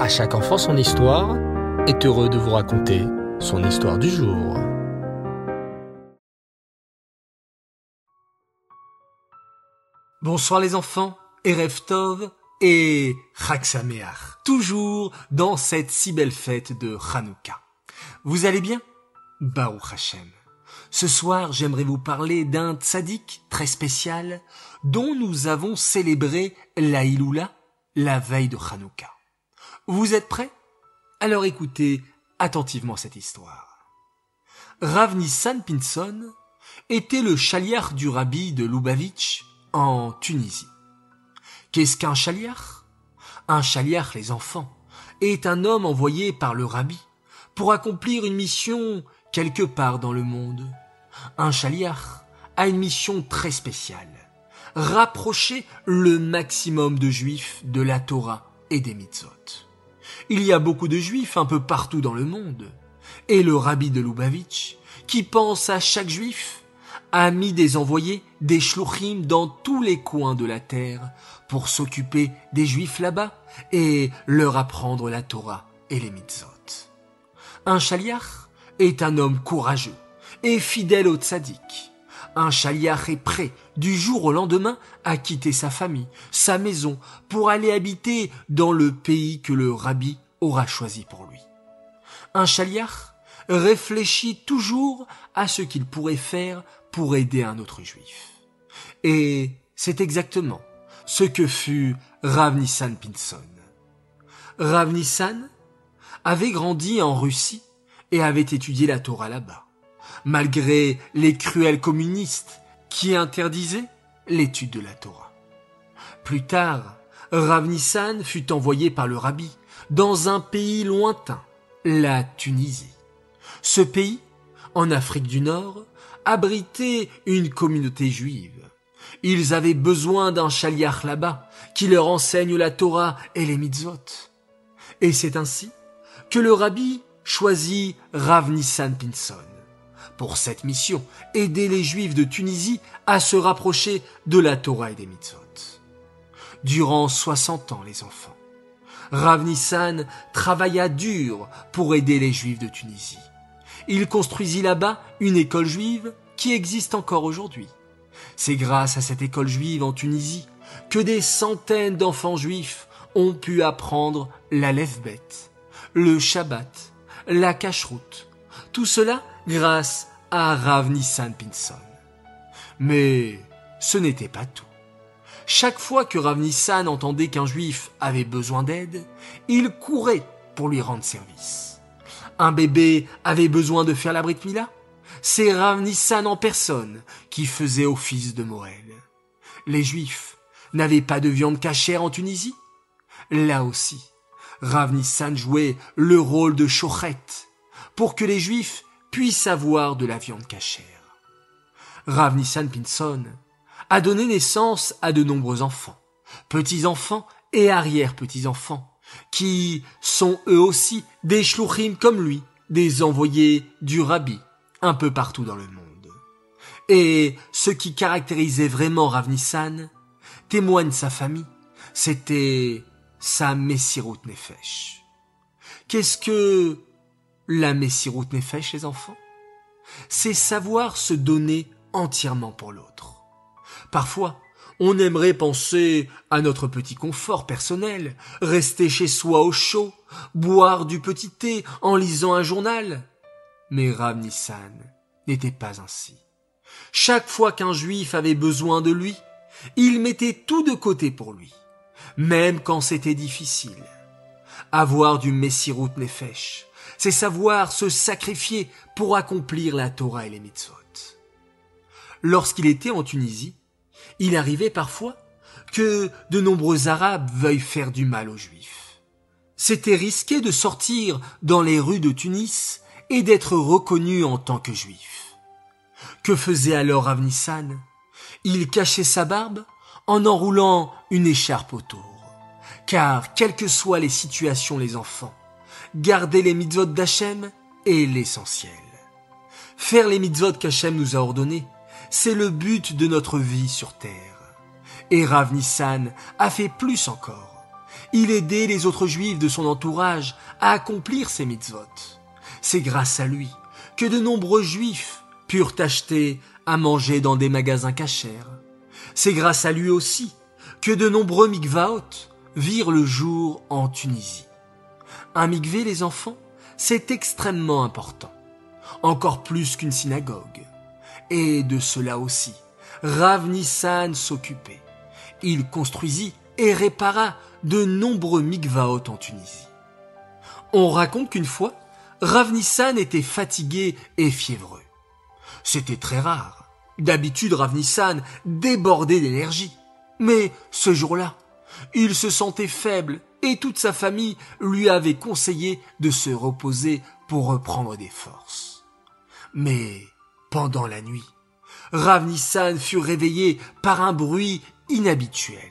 À chaque enfant son histoire est heureux de vous raconter son histoire du jour. Bonsoir les enfants, Erev Tov et Chag toujours dans cette si belle fête de Hanouka. Vous allez bien? Baruch Hashem. Ce soir, j'aimerais vous parler d'un tzaddik très spécial dont nous avons célébré la Iloula la veille de Hanouka. Vous êtes prêts? Alors écoutez attentivement cette histoire. Rav Nissan Pinson était le chaliar du rabbi de Lubavitch en Tunisie. Qu'est-ce qu'un chaliar? Un chaliar, les enfants, est un homme envoyé par le rabbi pour accomplir une mission quelque part dans le monde. Un chaliar a une mission très spéciale. Rapprocher le maximum de juifs de la Torah et des mitzvot. Il y a beaucoup de juifs un peu partout dans le monde. Et le rabbi de Lubavitch, qui pense à chaque juif, a mis des envoyés, des shluchim dans tous les coins de la terre pour s'occuper des juifs là-bas et leur apprendre la Torah et les mitzvot. Un chaliar est un homme courageux et fidèle au tzaddik. Un chaliar est prêt du jour au lendemain à quitter sa famille, sa maison, pour aller habiter dans le pays que le rabbi aura choisi pour lui. Un chaliar réfléchit toujours à ce qu'il pourrait faire pour aider un autre juif. Et c'est exactement ce que fut Rav Nissan Pinson. Rav Nissan avait grandi en Russie et avait étudié la Torah là-bas, malgré les cruels communistes qui interdisaient l'étude de la Torah. Plus tard, Rav Nissan fut envoyé par le rabbi dans un pays lointain, la Tunisie. Ce pays, en Afrique du Nord, abritait une communauté juive. Ils avaient besoin d'un chaliach là-bas qui leur enseigne la Torah et les mitzvot. Et c'est ainsi que le rabbi choisit Rav Nissan Pinson pour cette mission, aider les juifs de Tunisie à se rapprocher de la Torah et des mitzvot. Durant 60 ans, les enfants, Rav Nissan travailla dur pour aider les juifs de Tunisie. Il construisit là-bas une école juive qui existe encore aujourd'hui. C'est grâce à cette école juive en Tunisie que des centaines d'enfants juifs ont pu apprendre la bête, le Shabbat, la cacheroute. Tout cela grâce à Rav Nissan Pinson. Mais ce n'était pas tout. Chaque fois que Rav Nissan entendait qu'un juif avait besoin d'aide, il courait pour lui rendre service. Un bébé avait besoin de faire la Brit Mila C'est Rav Nissan en personne qui faisait office de Morel. Les juifs n'avaient pas de viande cachère en Tunisie Là aussi, Rav Nissan jouait le rôle de chorette pour que les juifs puissent avoir de la viande cachère. Rav Nissan Pinson a donné naissance à de nombreux enfants, petits-enfants et arrière-petits-enfants, qui sont eux aussi des shluchim comme lui, des envoyés du rabbi, un peu partout dans le monde. Et ce qui caractérisait vraiment Rav Nissan, témoigne sa famille, c'était sa Messirut Nefesh. Qu'est-ce que la Messirut Nefesh, les enfants C'est savoir se donner entièrement pour l'autre. Parfois, on aimerait penser à notre petit confort personnel, rester chez soi au chaud, boire du petit thé en lisant un journal. Mais Rav Nissan n'était pas ainsi. Chaque fois qu'un juif avait besoin de lui, il mettait tout de côté pour lui, même quand c'était difficile. Avoir du Messirut Nefesh, c'est savoir se sacrifier pour accomplir la Torah et les mitzvot. Lorsqu'il était en Tunisie, il arrivait parfois que de nombreux Arabes veuillent faire du mal aux Juifs. C'était risqué de sortir dans les rues de Tunis et d'être reconnu en tant que Juif. Que faisait alors Avnissan? Il cachait sa barbe en enroulant une écharpe autour. Car, quelles que soient les situations les enfants, garder les mitzvot d'Hachem est l'essentiel. Faire les mitzvot qu'Hachem nous a ordonnés, c'est le but de notre vie sur terre. Et Rav Nissan a fait plus encore. Il aidait les autres juifs de son entourage à accomplir ces mitzvot. C'est grâce à lui que de nombreux juifs purent acheter à manger dans des magasins cachers. C'est grâce à lui aussi que de nombreux mikvaot virent le jour en Tunisie. Un mikvé, les enfants, c'est extrêmement important, encore plus qu'une synagogue. Et de cela aussi, Rav Nissan s'occupait. Il construisit et répara de nombreux mikvaot en Tunisie. On raconte qu'une fois, Rav Nissan était fatigué et fiévreux. C'était très rare. D'habitude, Rav Nissan débordait d'énergie. Mais ce jour-là, il se sentait faible et toute sa famille lui avait conseillé de se reposer pour reprendre des forces. Mais pendant la nuit, Rav Nissan fut réveillé par un bruit inhabituel.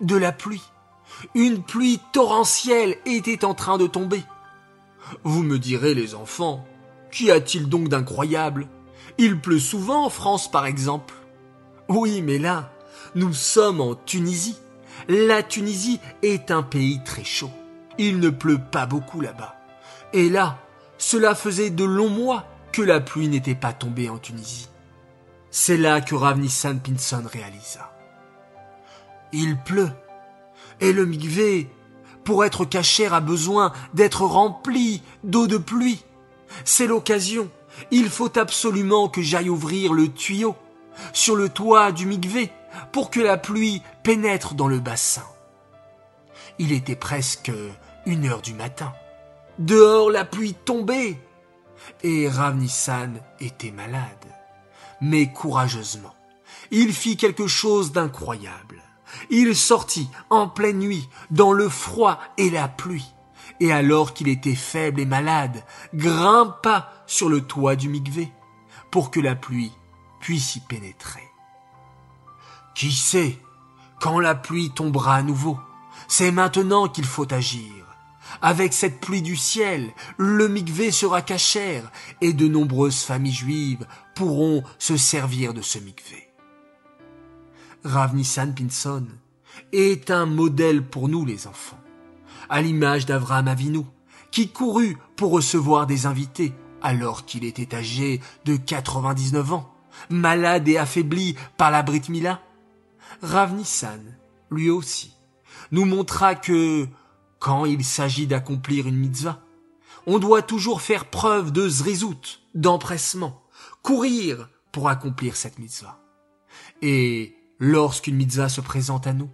De la pluie. Une pluie torrentielle était en train de tomber. Vous me direz, les enfants, qu'y a-t-il donc d'incroyable? Il pleut souvent en France, par exemple. Oui, mais là, nous sommes en Tunisie. La Tunisie est un pays très chaud. Il ne pleut pas beaucoup là-bas. Et là, cela faisait de longs mois que la pluie n'était pas tombée en Tunisie. C'est là que Ravnissan Pinson réalisa. Il pleut. Et le migvé, pour être cachère, a besoin d'être rempli d'eau de pluie. C'est l'occasion. Il faut absolument que j'aille ouvrir le tuyau sur le toit du migvé pour que la pluie pénètre dans le bassin. Il était presque une heure du matin. Dehors, la pluie tombait. Et Ravnissan était malade. Mais courageusement, il fit quelque chose d'incroyable. Il sortit en pleine nuit, dans le froid et la pluie, et alors qu'il était faible et malade, grimpa sur le toit du migvé, pour que la pluie puisse y pénétrer. Qui sait quand la pluie tombera à nouveau? C'est maintenant qu'il faut agir. Avec cette pluie du ciel, le mikvé sera cachère et de nombreuses familles juives pourront se servir de ce mikvé. Rav Nissan Pinson est un modèle pour nous les enfants, à l'image d'Avraham Avinu, qui courut pour recevoir des invités alors qu'il était âgé de 99 ans, malade et affaibli par la Brit Mila. Rav Nissan, lui aussi, nous montra que, quand il s'agit d'accomplir une mitzvah, on doit toujours faire preuve de zrizout, d'empressement, courir pour accomplir cette mitzvah. Et lorsqu'une mitzvah se présente à nous,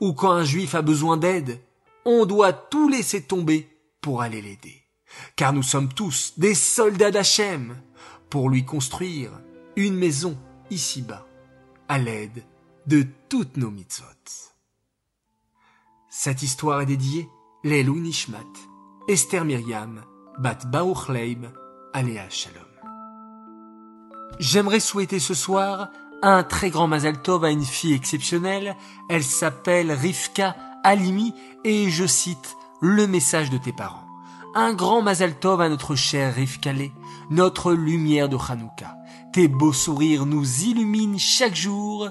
ou quand un juif a besoin d'aide, on doit tout laisser tomber pour aller l'aider. Car nous sommes tous des soldats d'Hachem pour lui construire une maison ici-bas, à l'aide de toutes nos mitzvot. Cette histoire est dédiée Lelou Nishmat, Esther Myriam, Bat Baruch Leib, Aléa Shalom. J'aimerais souhaiter ce soir un très grand Mazal Tov à une fille exceptionnelle. Elle s'appelle Rivka Alimi et je cite le message de tes parents. Un grand Mazal Tov à notre cher Rivkale, notre lumière de Hanouka. Tes beaux sourires nous illuminent chaque jour.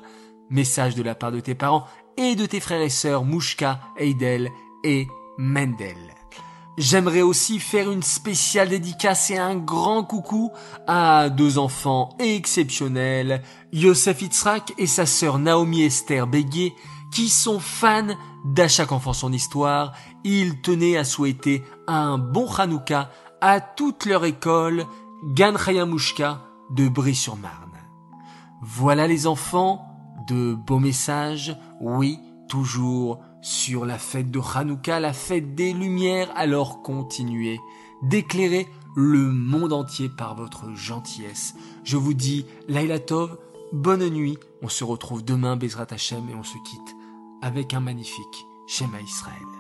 Message de la part de tes parents et de tes frères et sœurs Mouchka, Eidel et Mendel. J'aimerais aussi faire une spéciale dédicace et un grand coucou à deux enfants exceptionnels, Yosef Itzrak et sa sœur Naomi Esther Béguet, qui sont fans d'À chaque enfant son histoire. Ils tenaient à souhaiter un bon Hanouka à toute leur école, Gan Mouchka de Brie-sur-Marne. Voilà les enfants, de beaux messages, oui, toujours sur la fête de Hanouka, la fête des Lumières, alors continuez d'éclairer le monde entier par votre gentillesse. Je vous dis, Laila Tov, bonne nuit, on se retrouve demain, Bezrat Hashem, et on se quitte avec un magnifique Shema Israël.